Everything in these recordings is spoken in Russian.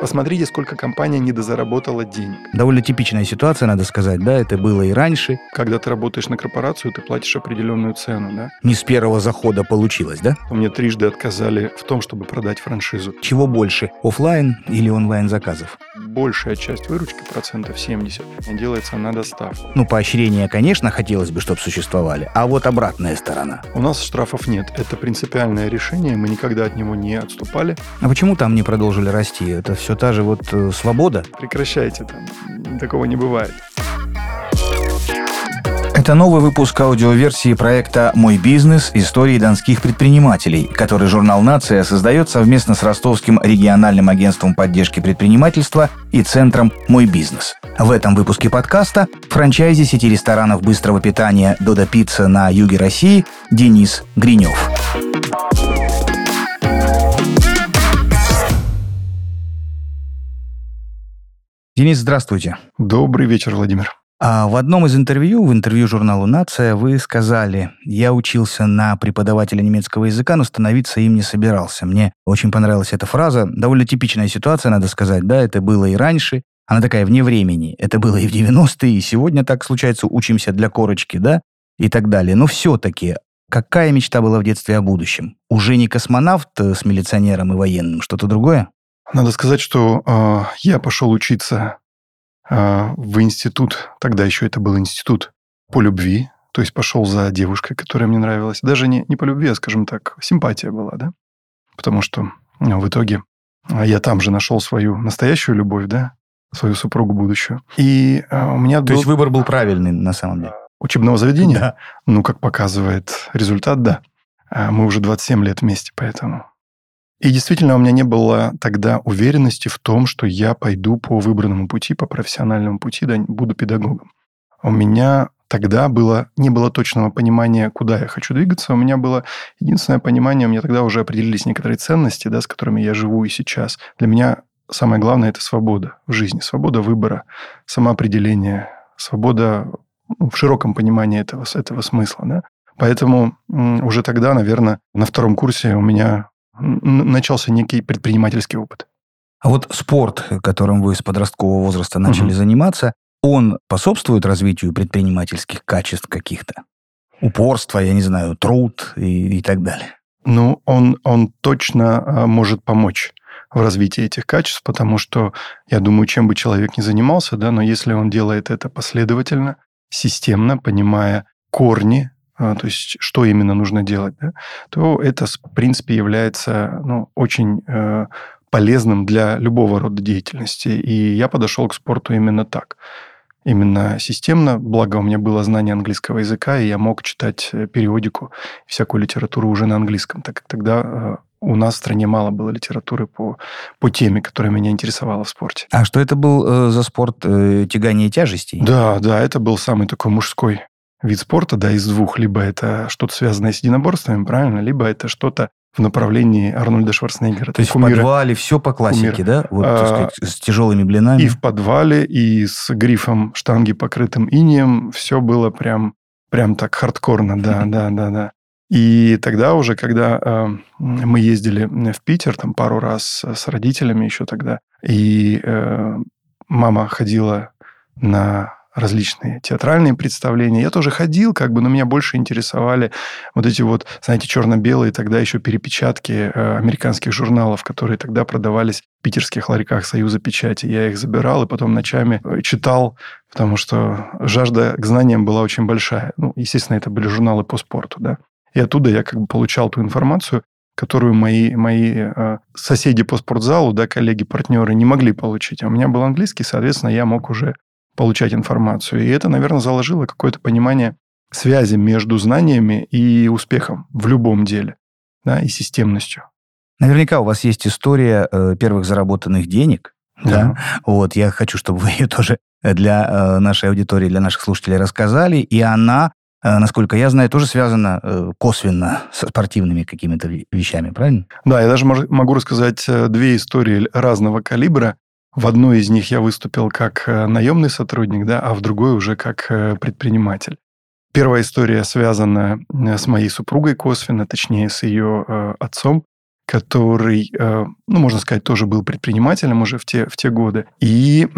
Посмотрите, сколько компания недозаработала денег. Довольно типичная ситуация, надо сказать, да, это было и раньше. Когда ты работаешь на корпорацию, ты платишь определенную цену, да? Не с первого захода получилось, да? Мне трижды отказали в том, чтобы продать франшизу. Чего больше, офлайн или онлайн заказов? Большая часть выручки, процентов 70, делается на доставку. Ну, поощрения, конечно, хотелось бы, чтобы существовали, а вот обратная сторона. У нас штрафов нет. Это принципиальное решение, мы никогда от него не отступали. А почему там не продолжили расти? Это все та же вот э, свобода? Прекращайте там, такого не бывает. Это новый выпуск аудиоверсии проекта «Мой бизнес. Истории донских предпринимателей», который журнал «Нация» создает совместно с Ростовским региональным агентством поддержки предпринимательства и центром «Мой бизнес». В этом выпуске подкаста франчайзи сети ресторанов быстрого питания «Додо Пицца» на юге России Денис Гринев. Денис, здравствуйте. Добрый вечер, Владимир. А в одном из интервью, в интервью журналу «Нация», вы сказали, я учился на преподавателя немецкого языка, но становиться им не собирался. Мне очень понравилась эта фраза. Довольно типичная ситуация, надо сказать, да, это было и раньше. Она такая вне времени. Это было и в 90-е, и сегодня так случается, учимся для корочки, да, и так далее. Но все-таки, какая мечта была в детстве о будущем? Уже не космонавт с милиционером и военным, что-то другое? Надо сказать, что э, я пошел учиться э, в институт, тогда еще это был институт по любви, то есть пошел за девушкой, которая мне нравилась. Даже не, не по любви, а, скажем так, симпатия была, да? Потому что ну, в итоге я там же нашел свою настоящую любовь, да, свою супругу будущую. И э, у меня... То был... есть выбор был правильный на самом деле? Учебного заведения? Да. Ну, как показывает результат, да. Мы уже 27 лет вместе, поэтому и действительно, у меня не было тогда уверенности в том, что я пойду по выбранному пути, по профессиональному пути, да, буду педагогом. У меня тогда было, не было точного понимания, куда я хочу двигаться. У меня было единственное понимание, у меня тогда уже определились некоторые ценности, да, с которыми я живу и сейчас. Для меня самое главное – это свобода в жизни, свобода выбора, самоопределение, свобода ну, в широком понимании этого, этого смысла. Да? Поэтому уже тогда, наверное, на втором курсе у меня начался некий предпринимательский опыт. А вот спорт, которым вы с подросткового возраста начали угу. заниматься, он способствует развитию предпринимательских качеств каких-то? Упорство, я не знаю, труд и, и так далее. Ну, он, он точно а, может помочь в развитии этих качеств, потому что, я думаю, чем бы человек ни занимался, да, но если он делает это последовательно, системно, понимая корни то есть что именно нужно делать, да, то это, в принципе, является ну, очень э, полезным для любого рода деятельности. И я подошел к спорту именно так. Именно системно, благо у меня было знание английского языка, и я мог читать э, периодику, всякую литературу уже на английском, так как тогда э, у нас в стране мало было литературы по, по теме, которая меня интересовала в спорте. А что это был э, за спорт э, тягания тяжестей? Да, да, это был самый такой мужской вид спорта, да, из двух. Либо это что-то связанное с единоборствами, правильно, либо это что-то в направлении Арнольда Шварценеггера. То есть кумира, в подвале все по классике, кумира. да? Вот, а, сказать, с тяжелыми блинами. И в подвале, и с грифом штанги, покрытым инием. Все было прям, прям так хардкорно, да, да, да, да. И тогда уже, когда э, мы ездили в Питер, там пару раз с родителями еще тогда, и э, мама ходила на различные театральные представления. Я тоже ходил, как бы, но меня больше интересовали вот эти вот, знаете, черно-белые тогда еще перепечатки э, американских журналов, которые тогда продавались в питерских ларьках Союза печати. Я их забирал и потом ночами э, читал, потому что жажда к знаниям была очень большая. Ну, естественно, это были журналы по спорту, да. И оттуда я как бы получал ту информацию, которую мои, мои э, соседи по спортзалу, да, коллеги, партнеры не могли получить. А у меня был английский, соответственно, я мог уже получать информацию. И это, наверное, заложило какое-то понимание связи между знаниями и успехом в любом деле, да, и системностью. Наверняка у вас есть история э, первых заработанных денег, да. да. Вот, я хочу, чтобы вы ее тоже для э, нашей аудитории, для наших слушателей рассказали. И она, э, насколько я знаю, тоже связана э, косвенно со спортивными какими-то вещами, правильно? Да, я даже могу рассказать э, две истории разного калибра. В одной из них я выступил как э, наемный сотрудник, да, а в другой уже как э, предприниматель. Первая история связана э, с моей супругой косвенно, точнее, с ее отцом, который, э, ну, можно сказать, тоже был предпринимателем уже в те, в те годы. И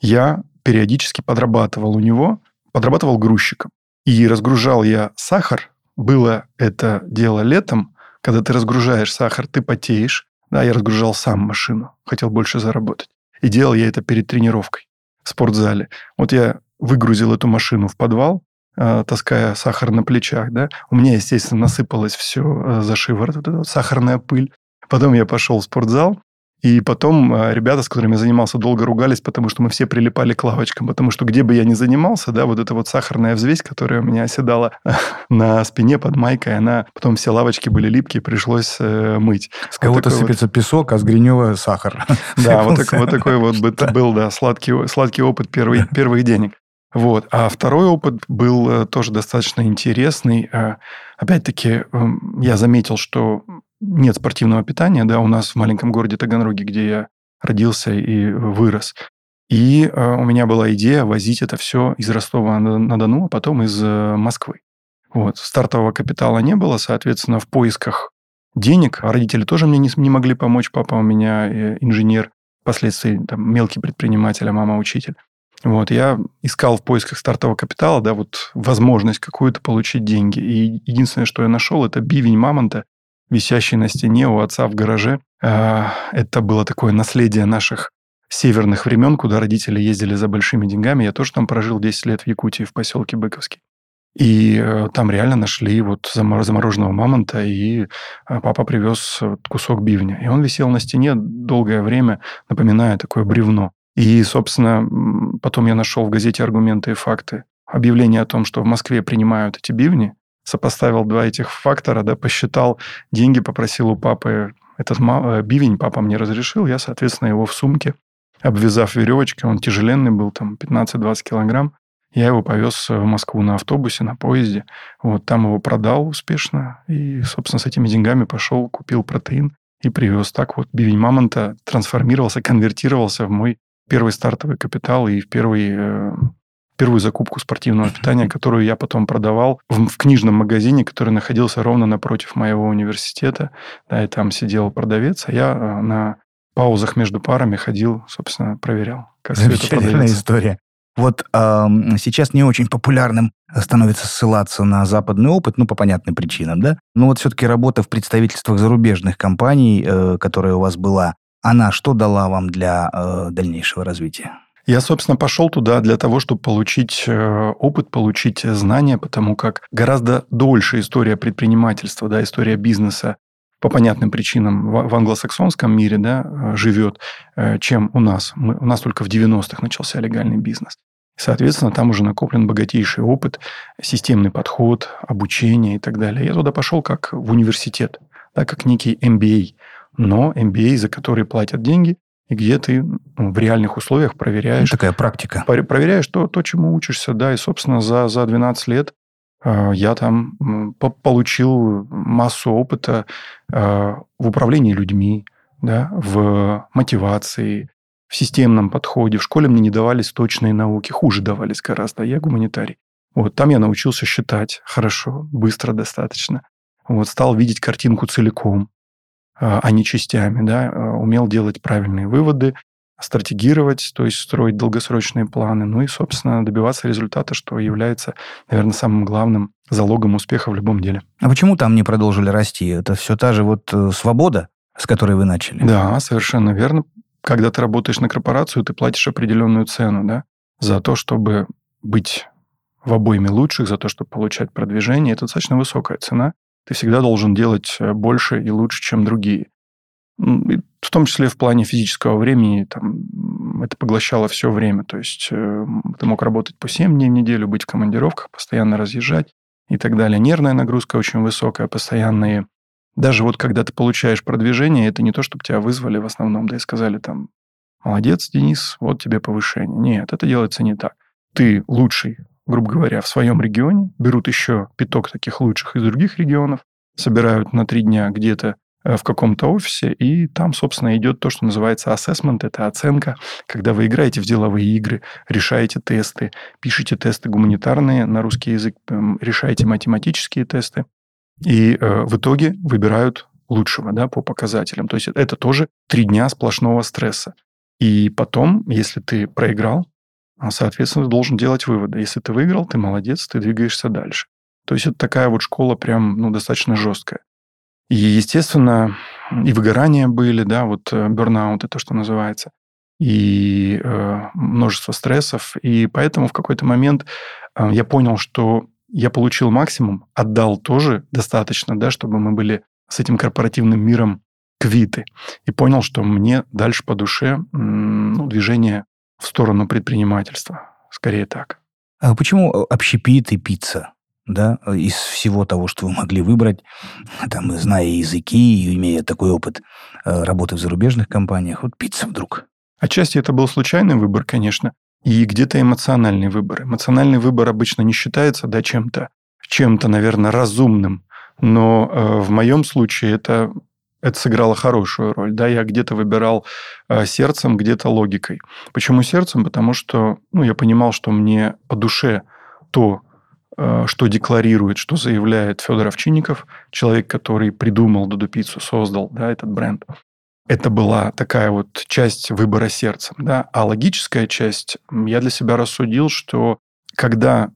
я периодически подрабатывал у него, подрабатывал грузчиком. И разгружал я сахар. Было это дело летом, когда ты разгружаешь сахар, ты потеешь. Да, я разгружал сам машину, хотел больше заработать. И делал я это перед тренировкой в спортзале. Вот я выгрузил эту машину в подвал, э, таская сахар на плечах, да. У меня, естественно, насыпалось все э, за шиворот, вот эта вот сахарная пыль. Потом я пошел в спортзал, и потом э, ребята, с которыми я занимался, долго ругались, потому что мы все прилипали к лавочкам. Потому что где бы я ни занимался, да, вот эта вот сахарная взвесь, которая у меня оседала на спине под майкой, она потом все лавочки были липкие, пришлось э, мыть. С кого-то вот сыпется вот... песок, а с Гринева сахар. Да, вот, так, вот такой вот был, да, сладкий, сладкий опыт первый, первых денег. Вот. А второй опыт был э, тоже достаточно интересный. Опять-таки, эм, я заметил, что нет спортивного питания, да, у нас в маленьком городе Таганроге, где я родился и вырос. И э, у меня была идея возить это все из Ростова-на-Дону, а потом из э, Москвы. Вот. Стартового капитала не было, соответственно, в поисках денег родители тоже мне не, не могли помочь. Папа у меня э, инженер, впоследствии там, мелкий предприниматель, а мама учитель. Вот, я искал в поисках стартового капитала, да, вот возможность какую-то получить деньги. И единственное, что я нашел, это бивень мамонта, висящий на стене у отца в гараже. А, это было такое наследие наших северных времен, куда родители ездили за большими деньгами. Я тоже там прожил 10 лет в Якутии, в поселке Быковский. И э, там реально нашли вот замороженного мамонта, и э, папа привез кусок бивня. И он висел на стене долгое время, напоминая такое бревно. И, собственно, потом я нашел в газете «Аргументы и факты» объявление о том, что в Москве принимают эти бивни, сопоставил два этих фактора, да, посчитал деньги, попросил у папы этот э, бивень, папа мне разрешил, я, соответственно, его в сумке, обвязав веревочкой, он тяжеленный был, там, 15-20 килограмм, я его повез в Москву на автобусе, на поезде. Вот там его продал успешно. И, собственно, с этими деньгами пошел, купил протеин и привез. Так вот бивень мамонта трансформировался, конвертировался в мой первый стартовый капитал и в первый э, первую закупку спортивного питания, которую я потом продавал в, в книжном магазине, который находился ровно напротив моего университета. Да, и там сидел продавец, а я э, на паузах между парами ходил, собственно, проверял, как Замечательная история. Вот э, сейчас не очень популярным становится ссылаться на западный опыт, ну, по понятным причинам, да? Но вот все-таки работа в представительствах зарубежных компаний, э, которая у вас была, она что дала вам для э, дальнейшего развития? Я, собственно, пошел туда для того, чтобы получить э, опыт, получить знания, потому как гораздо дольше история предпринимательства, да, история бизнеса по понятным причинам в, англосаксонском мире да, э, живет, э, чем у нас. Мы, у нас только в 90-х начался легальный бизнес. Соответственно, там уже накоплен богатейший опыт, системный подход, обучение и так далее. Я туда пошел как в университет, да, как некий MBA. Но MBA, за который платят деньги, и где ты ну, в реальных условиях проверяешь... Ну, такая практика. Проверяешь то, то, чему учишься, да, и, собственно, за, за 12 лет э, я там получил массу опыта э, в управлении людьми, да, в мотивации, в системном подходе. В школе мне не давались точные науки, хуже давались гораздо, я гуманитарий. Вот там я научился считать хорошо, быстро достаточно. Вот стал видеть картинку целиком а не частями, да, а, умел делать правильные выводы, стратегировать, то есть строить долгосрочные планы, ну и, собственно, добиваться результата, что является, наверное, самым главным залогом успеха в любом деле. А почему там не продолжили расти? Это все та же вот э, свобода, с которой вы начали? Да, совершенно верно. Когда ты работаешь на корпорацию, ты платишь определенную цену, да, за то, чтобы быть в обойме лучших, за то, чтобы получать продвижение. Это достаточно высокая цена ты всегда должен делать э, больше и лучше, чем другие. В том числе в плане физического времени, там, это поглощало все время. То есть э, ты мог работать по 7 дней в неделю, быть в командировках, постоянно разъезжать и так далее. Нервная нагрузка очень высокая, постоянные... Даже вот когда ты получаешь продвижение, это не то, чтобы тебя вызвали в основном, да и сказали там, молодец, Денис, вот тебе повышение. Нет, это делается не так. Ты лучший грубо говоря, в своем регионе, берут еще пяток таких лучших из других регионов, собирают на три дня где-то э, в каком-то офисе, и там, собственно, идет то, что называется assessment, это оценка, когда вы играете в деловые игры, решаете тесты, пишете тесты гуманитарные на русский язык, решаете математические тесты, и э, в итоге выбирают лучшего да, по показателям. То есть это тоже три дня сплошного стресса. И потом, если ты проиграл, соответственно, ты должен делать выводы. Если ты выиграл, ты молодец, ты двигаешься дальше. То есть это такая вот школа прям ну, достаточно жесткая. И, естественно, и выгорания были, да, вот бернаут, это что называется, и э, множество стрессов. И поэтому в какой-то момент э, я понял, что я получил максимум, отдал тоже достаточно, да, чтобы мы были с этим корпоративным миром квиты. И понял, что мне дальше по душе ну, движение в сторону предпринимательства. Скорее так. А почему э, общепит и пицца? Да, из всего того, что вы могли выбрать, там, зная языки и имея такой опыт э, работы в зарубежных компаниях, вот пицца вдруг. Отчасти это был случайный выбор, конечно, и где-то эмоциональный выбор. Эмоциональный выбор обычно не считается да, чем-то, чем-то, наверное, разумным, но э, в моем случае это это сыграло хорошую роль. Да, я где-то выбирал э, сердцем, где-то логикой. Почему сердцем? Потому что ну, я понимал, что мне по душе то, э, что декларирует, что заявляет Федор Овчинников, человек, который придумал Дуду Пиццу, создал да, этот бренд. Это была такая вот часть выбора сердцем. Да? А логическая часть, я для себя рассудил, что когда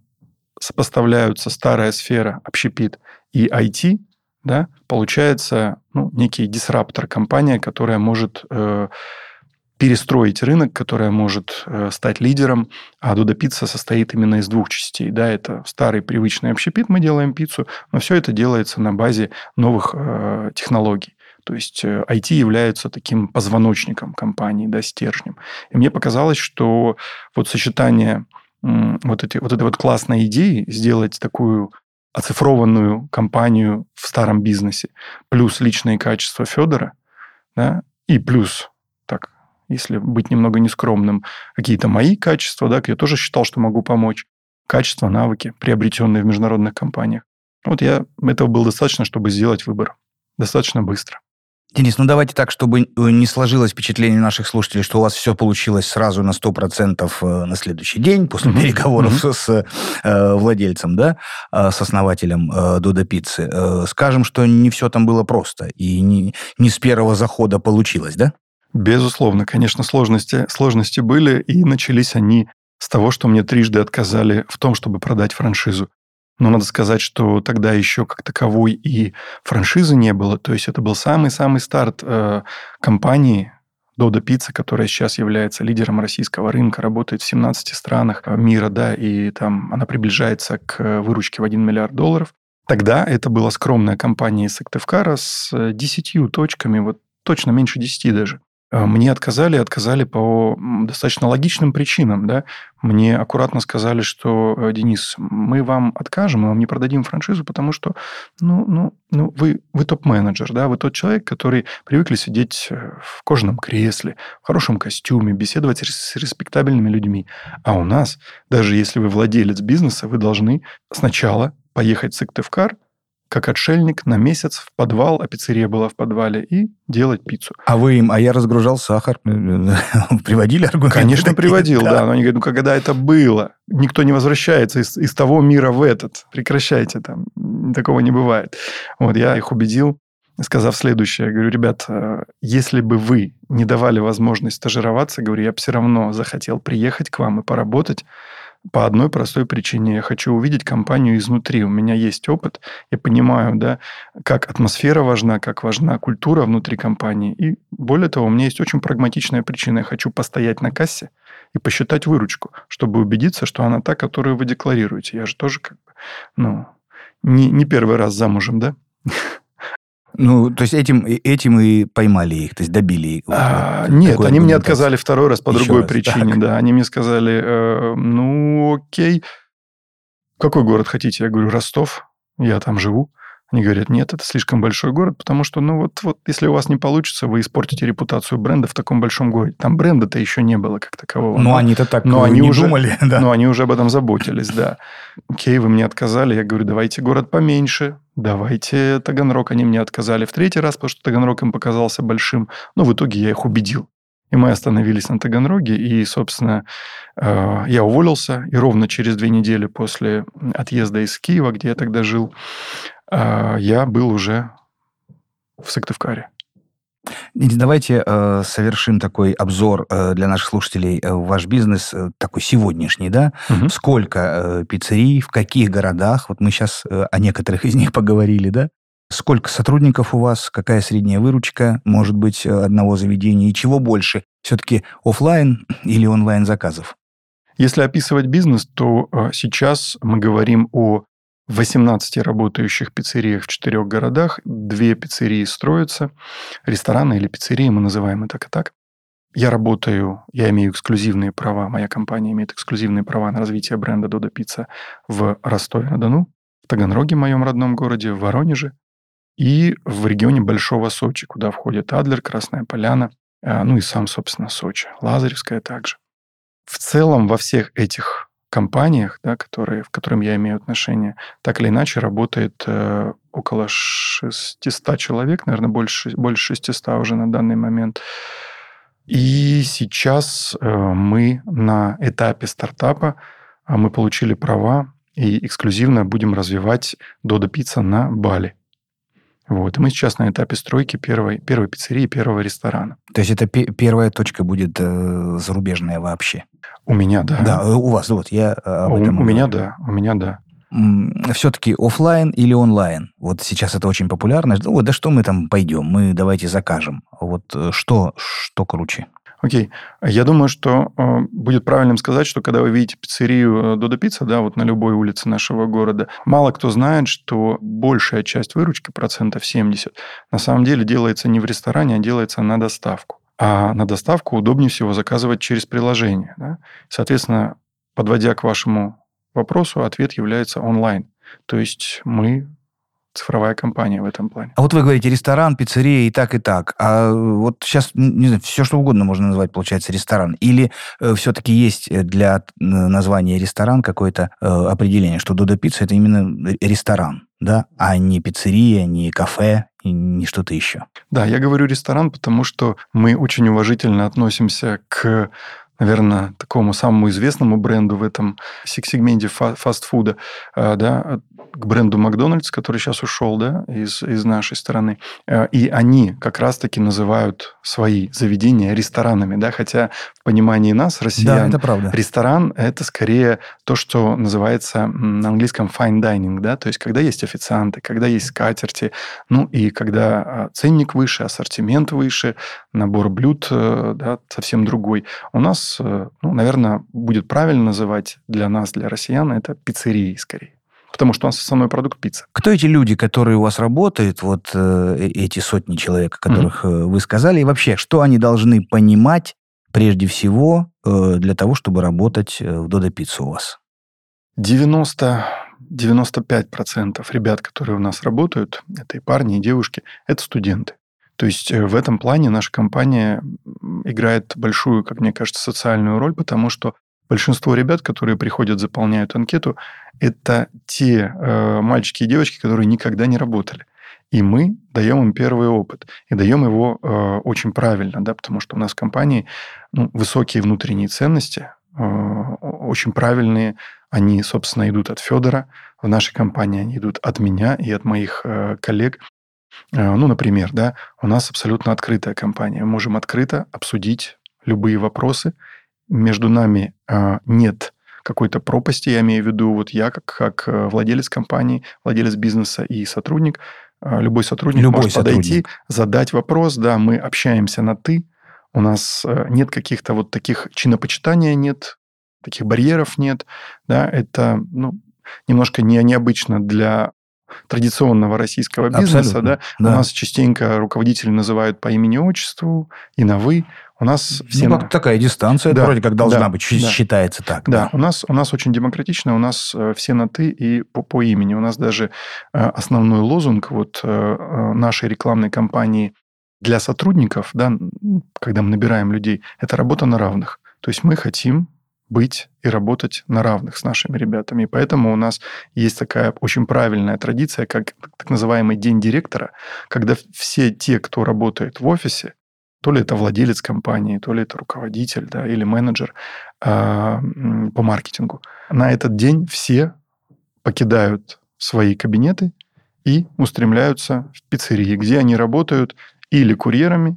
сопоставляются старая сфера, общепит, и IT, да, получается ну, некий дисраптор, компания, которая может э, перестроить рынок, которая может э, стать лидером. А Дуда Пицца состоит именно из двух частей. Да, это старый привычный общепит, мы делаем пиццу, но все это делается на базе новых э, технологий. То есть IT э, является таким позвоночником компании, да, стержнем. И мне показалось, что вот сочетание вот, эти, вот этой вот классной идеи сделать такую оцифрованную компанию в старом бизнесе, плюс личные качества Федора, да, и плюс, так, если быть немного нескромным, какие-то мои качества, да, я тоже считал, что могу помочь, качества, навыки, приобретенные в международных компаниях. Вот я, этого было достаточно, чтобы сделать выбор. Достаточно быстро. Денис, ну давайте так, чтобы э, не сложилось впечатление наших слушателей, что у вас все получилось сразу на 100% э, на следующий день после mm-hmm. переговоров mm-hmm. с, э, владельцем, да, э, с основателем э, Дуда Пиццы. Э, скажем, что не все там было просто и не, не с первого захода получилось, да? Безусловно, конечно, сложности, сложности были, и начались они с того, что мне трижды отказали в том, чтобы продать франшизу. Но надо сказать, что тогда еще как таковой и франшизы не было. То есть это был самый-самый старт э, компании Дода Пицца, которая сейчас является лидером российского рынка, работает в 17 странах э, мира, да, и там она приближается к выручке в 1 миллиард долларов. Тогда это была скромная компания из Сыктывкара с 10 э, точками, вот точно меньше 10 даже. Э, мне отказали, отказали по достаточно логичным причинам. Да? Мне аккуратно сказали, что, э, Денис, мы вам откажем, мы вам не продадим франшизу, потому что ну, ну, ну, вы, вы топ-менеджер, да? вы тот человек, который привыкли сидеть э, в кожаном кресле, в хорошем костюме, беседовать с респектабельными людьми. А у нас, даже если вы владелец бизнеса, вы должны сначала поехать в Сыктывкар, как отшельник на месяц в подвал, а пиццерия была в подвале, и делать пиццу. А вы им, а я разгружал сахар, приводили аргументы? Конечно, такие? приводил, да. да. Но они говорят, ну, когда это было? Никто не возвращается из, из того мира в этот. Прекращайте там. Такого не бывает. Вот, я их убедил, сказав следующее. Я говорю, ребят, э, если бы вы не давали возможность стажироваться, говорю, я бы все равно захотел приехать к вам и поработать, по одной простой причине. Я хочу увидеть компанию изнутри. У меня есть опыт. Я понимаю, да, как атмосфера важна, как важна культура внутри компании. И более того, у меня есть очень прагматичная причина. Я хочу постоять на кассе и посчитать выручку, чтобы убедиться, что она та, которую вы декларируете. Я же тоже как бы, ну, не, не первый раз замужем, да? Ну, то есть этим, этим и поймали их, то есть добили их. А, нет, они мне отказали второй раз по Еще другой раз, причине, так. да. Они мне сказали, э, ну, окей, какой город хотите? Я говорю, Ростов, я там живу. Они говорят, нет, это слишком большой город, потому что, ну вот, вот если у вас не получится, вы испортите репутацию бренда в таком большом городе. Там бренда-то еще не было как такового. Ну, они-то так но они не уже, думали, да. Но они уже об этом заботились, да. Окей, вы мне отказали. Я говорю, давайте город поменьше, давайте Таганрог. Они мне отказали в третий раз, потому что Таганрог им показался большим. Но в итоге я их убедил. И мы остановились на Таганроге, и, собственно, э, я уволился, и ровно через две недели после отъезда из Киева, где я тогда жил, я был уже в Сыктывкаре. Давайте э, совершим такой обзор э, для наших слушателей э, ваш бизнес э, такой сегодняшний, да? Угу. Сколько э, пиццерий, в каких городах? Вот мы сейчас э, о некоторых из них поговорили, да? Сколько сотрудников у вас? Какая средняя выручка может быть э, одного заведения? И чего больше? Все-таки офлайн или онлайн заказов? Если описывать бизнес, то э, сейчас мы говорим о 18 работающих пиццериях в четырех городах. Две пиццерии строятся. Рестораны или пиццерии, мы называем это так и так. Я работаю, я имею эксклюзивные права, моя компания имеет эксклюзивные права на развитие бренда Додо Пицца в Ростове-на-Дону, в Таганроге, моем родном городе, в Воронеже и в регионе Большого Сочи, куда входит Адлер, Красная Поляна, а, ну и сам, собственно, Сочи, Лазаревская также. В целом во всех этих компаниях, да, которые, в которым я имею отношение, так или иначе работает э, около 600 человек, наверное, больше, больше 600 уже на данный момент. И сейчас э, мы на этапе стартапа, э, мы получили права и эксклюзивно будем развивать Додо Пицца на Бали. Вот. И мы сейчас на этапе стройки первой, первой пиццерии, первого ресторана. То есть это первая точка будет э, зарубежная вообще? У меня, да. Да, э, у вас, вот я э, об у, этом. У меня, да, у меня, да. Все-таки офлайн или онлайн? Вот сейчас это очень популярно. Ну, вот, да что мы там пойдем? Мы давайте закажем. Вот э, что, что круче? Окей. Я думаю, что э, будет правильным сказать, что когда вы видите пиццерию Додо Пицца, да, вот на любой улице нашего города, мало кто знает, что большая часть выручки, процентов 70, на самом деле делается не в ресторане, а делается на доставку. А на доставку удобнее всего заказывать через приложение. Да? Соответственно, подводя к вашему вопросу, ответ является онлайн. То есть мы цифровая компания в этом плане. А вот вы говорите ресторан, пиццерия и так, и так. А вот сейчас, не знаю, все что угодно можно назвать, получается, ресторан. Или э, все-таки есть для названия ресторан какое-то э, определение, что Додо Пицца это именно ресторан, да, а не пиццерия, не кафе, и не что-то еще. Да, я говорю ресторан, потому что мы очень уважительно относимся к наверное, такому самому известному бренду в этом сегменте фастфуда, э, да, к бренду Макдональдс, который сейчас ушел да, из, из нашей страны. Э, и они как раз-таки называют свои заведения ресторанами. Да, хотя в понимании нас, россиян, да, это правда. ресторан – это скорее то, что называется на английском fine dining. Да, то есть, когда есть официанты, когда есть скатерти, ну и когда а, ценник выше, ассортимент выше, набор блюд э, да, совсем другой. У нас, э, ну, наверное, будет правильно называть для нас, для россиян, это пиццерии скорее потому что у нас основной продукт пицца. Кто эти люди, которые у вас работают, вот э, э эти сотни человек, о которых mm-hmm. вы сказали, и вообще, что они должны понимать прежде всего э, для того, чтобы работать в Додо Пиццу у вас? 90 95% ребят, которые у нас работают, это и парни, и девушки, это студенты. То есть в этом плане наша компания играет большую, как мне кажется, социальную роль, потому что Большинство ребят, которые приходят, заполняют анкету, это те э, мальчики и девочки, которые никогда не работали. И мы даем им первый опыт. И даем его э, очень правильно, да, потому что у нас в компании ну, высокие внутренние ценности, э, очень правильные. Они, собственно, идут от Федора. В нашей компании они идут от меня и от моих э, коллег. Э, ну, например, да, у нас абсолютно открытая компания. Мы можем открыто обсудить любые вопросы между нами э, нет какой-то пропасти, я имею в виду, вот я как, как э, владелец компании, владелец бизнеса и сотрудник, любой сотрудник любой может сотрудник. подойти, задать вопрос, да, мы общаемся на «ты», у нас нет каких-то вот таких чинопочитания нет, таких барьеров нет, да, это, ну, немножко не, необычно для традиционного российского бизнеса, Абсолютно, да? да, у нас частенько руководители называют по имени-отчеству и на «вы», у нас ну, все... Ну, как такая дистанция, да, вроде как должна да, быть, да, считается так. Да, да. У, нас, у нас очень демократично, у нас э, все на «ты» и по, по имени. У нас даже э, основной лозунг вот э, нашей рекламной кампании для сотрудников, да, когда мы набираем людей, это работа на равных. То есть мы хотим быть и работать на равных с нашими ребятами. И поэтому у нас есть такая очень правильная традиция, как так называемый день директора, когда все те, кто работает в офисе, то ли это владелец компании, то ли это руководитель да, или менеджер э, по маркетингу. На этот день все покидают свои кабинеты и устремляются в пиццерии, где они работают или курьерами,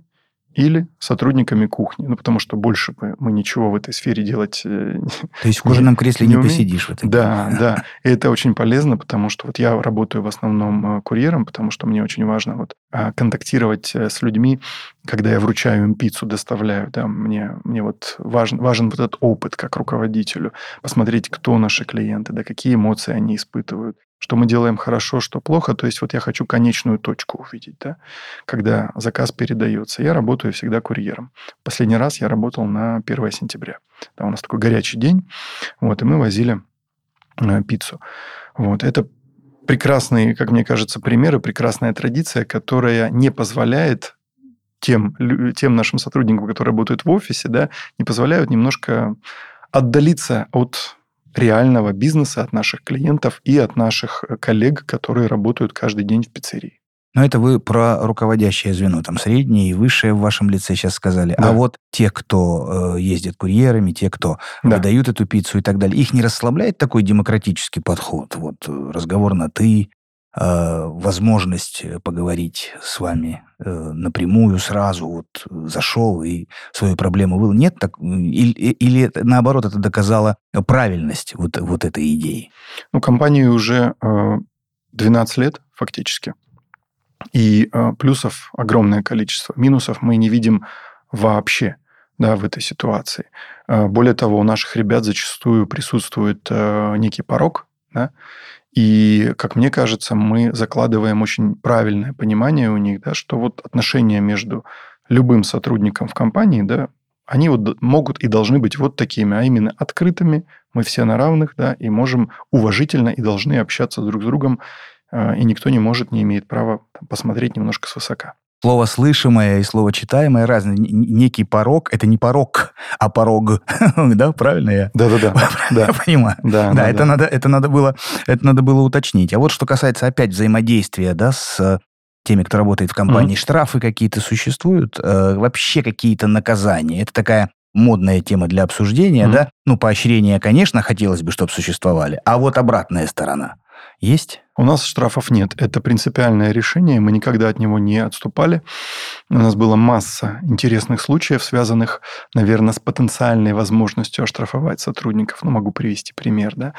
или сотрудниками кухни. Ну, потому что больше мы, ничего в этой сфере делать э, То есть в кожаном кресле не, не посидишь в этом. Да, да. И это очень полезно, потому что вот я работаю в основном э, курьером, потому что мне очень важно вот а, контактировать э, с людьми, когда я вручаю им пиццу, доставляю. Да, мне, мне вот важен, важен вот этот опыт как руководителю, посмотреть, кто наши клиенты, да, какие эмоции они испытывают что мы делаем хорошо, что плохо. То есть вот я хочу конечную точку увидеть, да, когда заказ передается. Я работаю всегда курьером. Последний раз я работал на 1 сентября. Да, у нас такой горячий день, вот, и мы возили э, пиццу. Вот, это прекрасный, как мне кажется, пример и прекрасная традиция, которая не позволяет тем, тем нашим сотрудникам, которые работают в офисе, да, не позволяют немножко отдалиться от реального бизнеса, от наших клиентов и от наших э, коллег, которые работают каждый день в пиццерии. Но это вы про руководящее звено, там среднее и высшее в вашем лице сейчас сказали. А да. А вот те, кто э, ездит курьерами, те, кто да. выдают эту пиццу и так далее, их не расслабляет такой демократический подход? Вот э, разговор на «ты», возможность э, поговорить с вами э, напрямую сразу вот зашел и свою проблему был нет так или, или наоборот это доказало правильность вот вот этой идеи? Ну компании уже 12 лет фактически. И плюсов огромное количество. Минусов мы не видим вообще да, в этой ситуации. Более того, у наших ребят зачастую присутствует некий порог, да, и, как мне кажется, мы закладываем очень правильное понимание у них, да, что вот отношения между любым сотрудником в компании, да, они вот могут и должны быть вот такими, а именно открытыми, мы все на равных, да, и можем уважительно и должны общаться друг с другом, а, и никто не может, не имеет права посмотреть немножко свысока слово слышимое и слово читаемое разные. Некий порог — это не порог, а порог. да, правильно я? Да-да-да. Я понимаю. Да, да, это, Надо, это, надо было, это надо было уточнить. А вот что касается опять взаимодействия да, с теми, кто работает в компании, mm-hmm. штрафы какие-то существуют, э, вообще какие-то наказания. Это такая модная тема для обсуждения, mm-hmm. да? Ну, поощрения, конечно, хотелось бы, чтобы существовали. А вот обратная сторона – есть? У нас штрафов нет. Это принципиальное решение. Мы никогда от него не отступали. У нас была масса интересных случаев, связанных, наверное, с потенциальной возможностью оштрафовать сотрудников. Ну, могу привести пример. Да?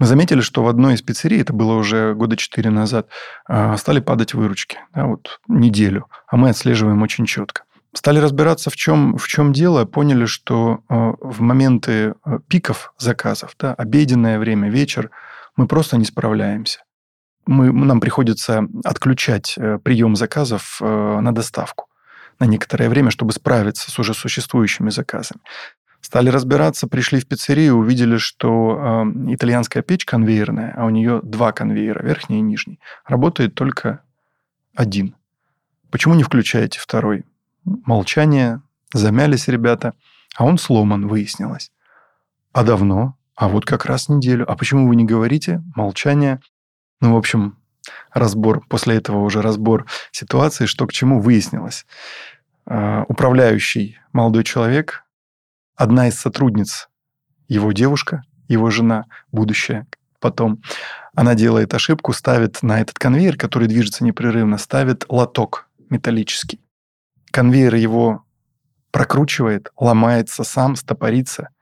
Мы заметили, что в одной из пиццерий, это было уже года четыре назад, а, стали падать выручки. Да, вот неделю. А мы отслеживаем очень четко. Стали разбираться, в чем, в чем дело, поняли, что а, в моменты а, пиков заказов, да, обеденное время, вечер, мы просто не справляемся. Мы, нам приходится отключать э, прием заказов э, на доставку на некоторое время, чтобы справиться с уже существующими заказами. Стали разбираться, пришли в пиццерию, увидели, что э, итальянская печь конвейерная, а у нее два конвейера, верхний и нижний, работает только один. Почему не включаете второй? Молчание, замялись ребята, а он сломан, выяснилось. А давно? А вот как раз неделю. А почему вы не говорите? Молчание. Ну, в общем, разбор, после этого уже разбор ситуации, что к чему выяснилось. А, управляющий молодой человек, одна из сотрудниц, его девушка, его жена, будущая потом, она делает ошибку, ставит на этот конвейер, который движется непрерывно, ставит лоток металлический. Конвейер его прокручивает, ломается сам, стопорится –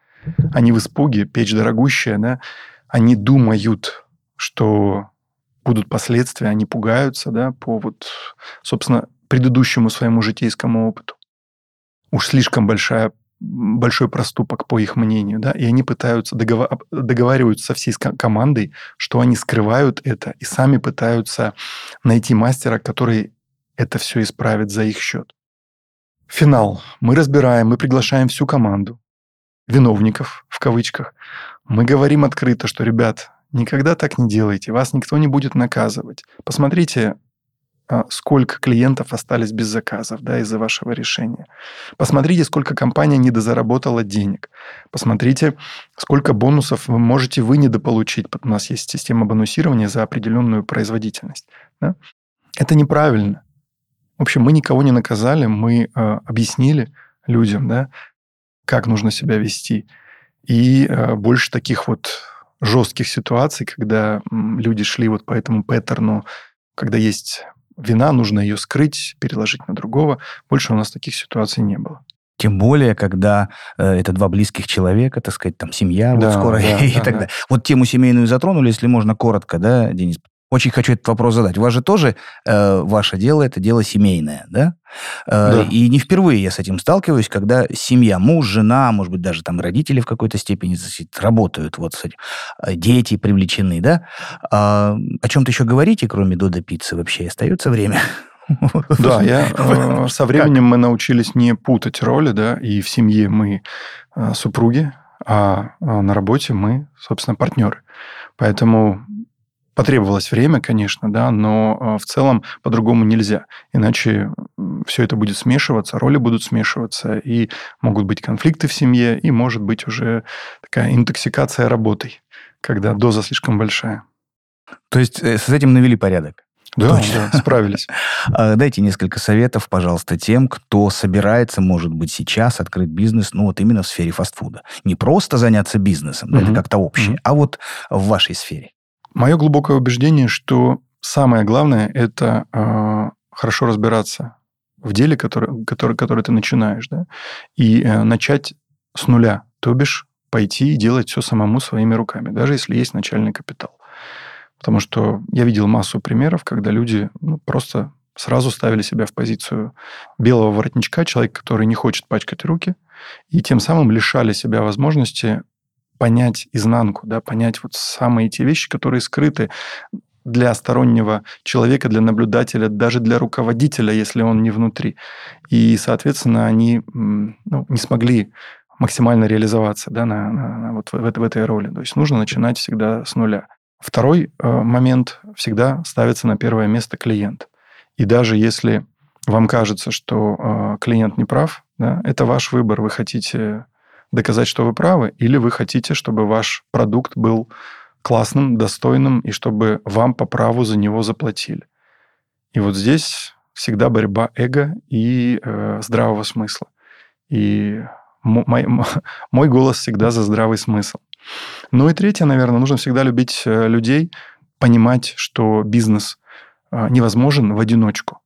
они в испуге, печь дорогущая, да, они думают, что будут последствия, они пугаются, да, по вот, собственно, предыдущему своему житейскому опыту. Уж слишком большая большой проступок, по их мнению, да, и они пытаются договар... договариваются со всей командой, что они скрывают это и сами пытаются найти мастера, который это все исправит за их счет. Финал. Мы разбираем, мы приглашаем всю команду виновников, в кавычках, мы говорим открыто, что, ребят, никогда так не делайте, вас никто не будет наказывать. Посмотрите, а, сколько клиентов остались без заказов да, из-за вашего решения. Посмотрите, сколько компания недозаработала денег. Посмотрите, сколько бонусов вы можете вы недополучить. У нас есть система бонусирования за определенную производительность. Да? Это неправильно. В общем, мы никого не наказали, мы э, объяснили людям, да, как нужно себя вести. И э, больше таких вот жестких ситуаций, когда люди шли вот по этому паттерну когда есть вина, нужно ее скрыть, переложить на другого. Больше у нас таких ситуаций не было. Тем более, когда э, это два близких человека, так сказать, там семья, да, вот скоро да, и да, так да. далее. Вот тему семейную затронули, если можно коротко, да, Денис? Очень хочу этот вопрос задать. У вас же тоже э, ваше дело это дело семейное, да? Э, да. И не впервые я с этим сталкиваюсь, когда семья, муж, жена, может быть, даже там родители в какой-то степени работают, вот этим, э, дети привлечены, да? А, о чем-то еще говорите, кроме Дода пиццы вообще? Остается время? Да, я э, со временем мы научились не путать роли, да, и в семье мы э, супруги, а на работе мы, собственно, партнеры. Поэтому Потребовалось время, конечно, да, но э, в целом по-другому нельзя. Иначе все это будет смешиваться, роли будут смешиваться, и могут быть конфликты в семье, и может быть уже такая интоксикация работой, когда доза слишком большая. То есть э, с этим навели порядок? Да, Точно. да, справились. А, дайте несколько советов, пожалуйста, тем, кто собирается, может быть, сейчас открыть бизнес, ну вот именно в сфере фастфуда. Не просто заняться бизнесом, угу. это как-то общее, угу. а вот в вашей сфере. Мое глубокое убеждение, что самое главное – это э, хорошо разбираться в деле, который, который, который ты начинаешь, да, и э, начать с нуля, то бишь пойти и делать все самому своими руками, даже если есть начальный капитал. Потому что я видел массу примеров, когда люди ну, просто сразу ставили себя в позицию белого воротничка, человека, который не хочет пачкать руки, и тем самым лишали себя возможности понять изнанку, да, понять вот самые те вещи, которые скрыты для стороннего человека, для наблюдателя, даже для руководителя, если он не внутри. И, соответственно, они ну, не смогли максимально реализоваться да, на, на, на вот в, в, этой роли. То есть нужно начинать всегда с нуля. Второй э, момент всегда ставится на первое место клиент. И даже если вам кажется, что э, клиент не прав, да, это ваш выбор. Вы хотите доказать, что вы правы, или вы хотите, чтобы ваш продукт был классным, достойным, и чтобы вам по праву за него заплатили. И вот здесь всегда борьба эго и э, здравого смысла. И мой, мой голос всегда за здравый смысл. Ну и третье, наверное, нужно всегда любить э, людей, понимать, что бизнес э, невозможен в одиночку.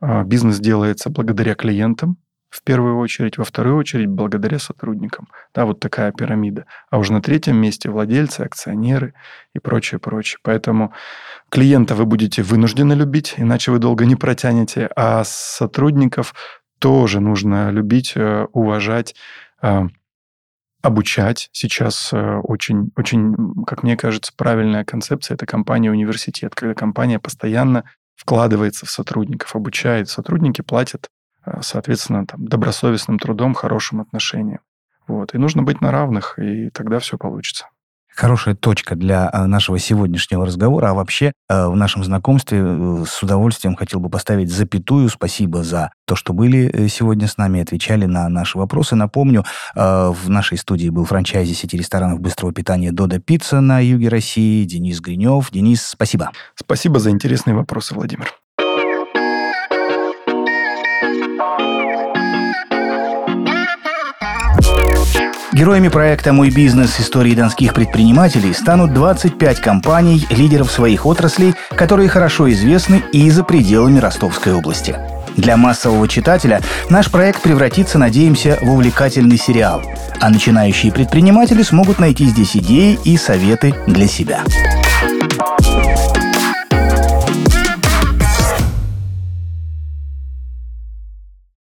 Э, бизнес делается благодаря клиентам, в первую очередь, во вторую очередь благодаря сотрудникам. Да, вот такая пирамида. А уже на третьем месте владельцы, акционеры и прочее, прочее. Поэтому клиента вы будете вынуждены любить, иначе вы долго не протянете, а сотрудников тоже нужно любить, э, уважать, э, обучать. Сейчас э, очень, очень, как мне кажется, правильная концепция – это компания-университет, когда компания постоянно вкладывается в сотрудников, обучает. Сотрудники платят соответственно, там, добросовестным трудом, хорошим отношением. Вот. И нужно быть на равных, и тогда все получится хорошая точка для э, нашего сегодняшнего разговора. А вообще э, в нашем знакомстве с удовольствием хотел бы поставить запятую. Спасибо за то, что были сегодня с нами, отвечали на наши вопросы. Напомню, в нашей студии был франчайзи сети ресторанов быстрого питания «Дода Пицца» на юге России. Денис Гринев. Денис, спасибо. Спасибо за интересные вопросы, Владимир. Героями проекта «Мой бизнес. Истории донских предпринимателей» станут 25 компаний, лидеров своих отраслей, которые хорошо известны и за пределами Ростовской области. Для массового читателя наш проект превратится, надеемся, в увлекательный сериал. А начинающие предприниматели смогут найти здесь идеи и советы для себя.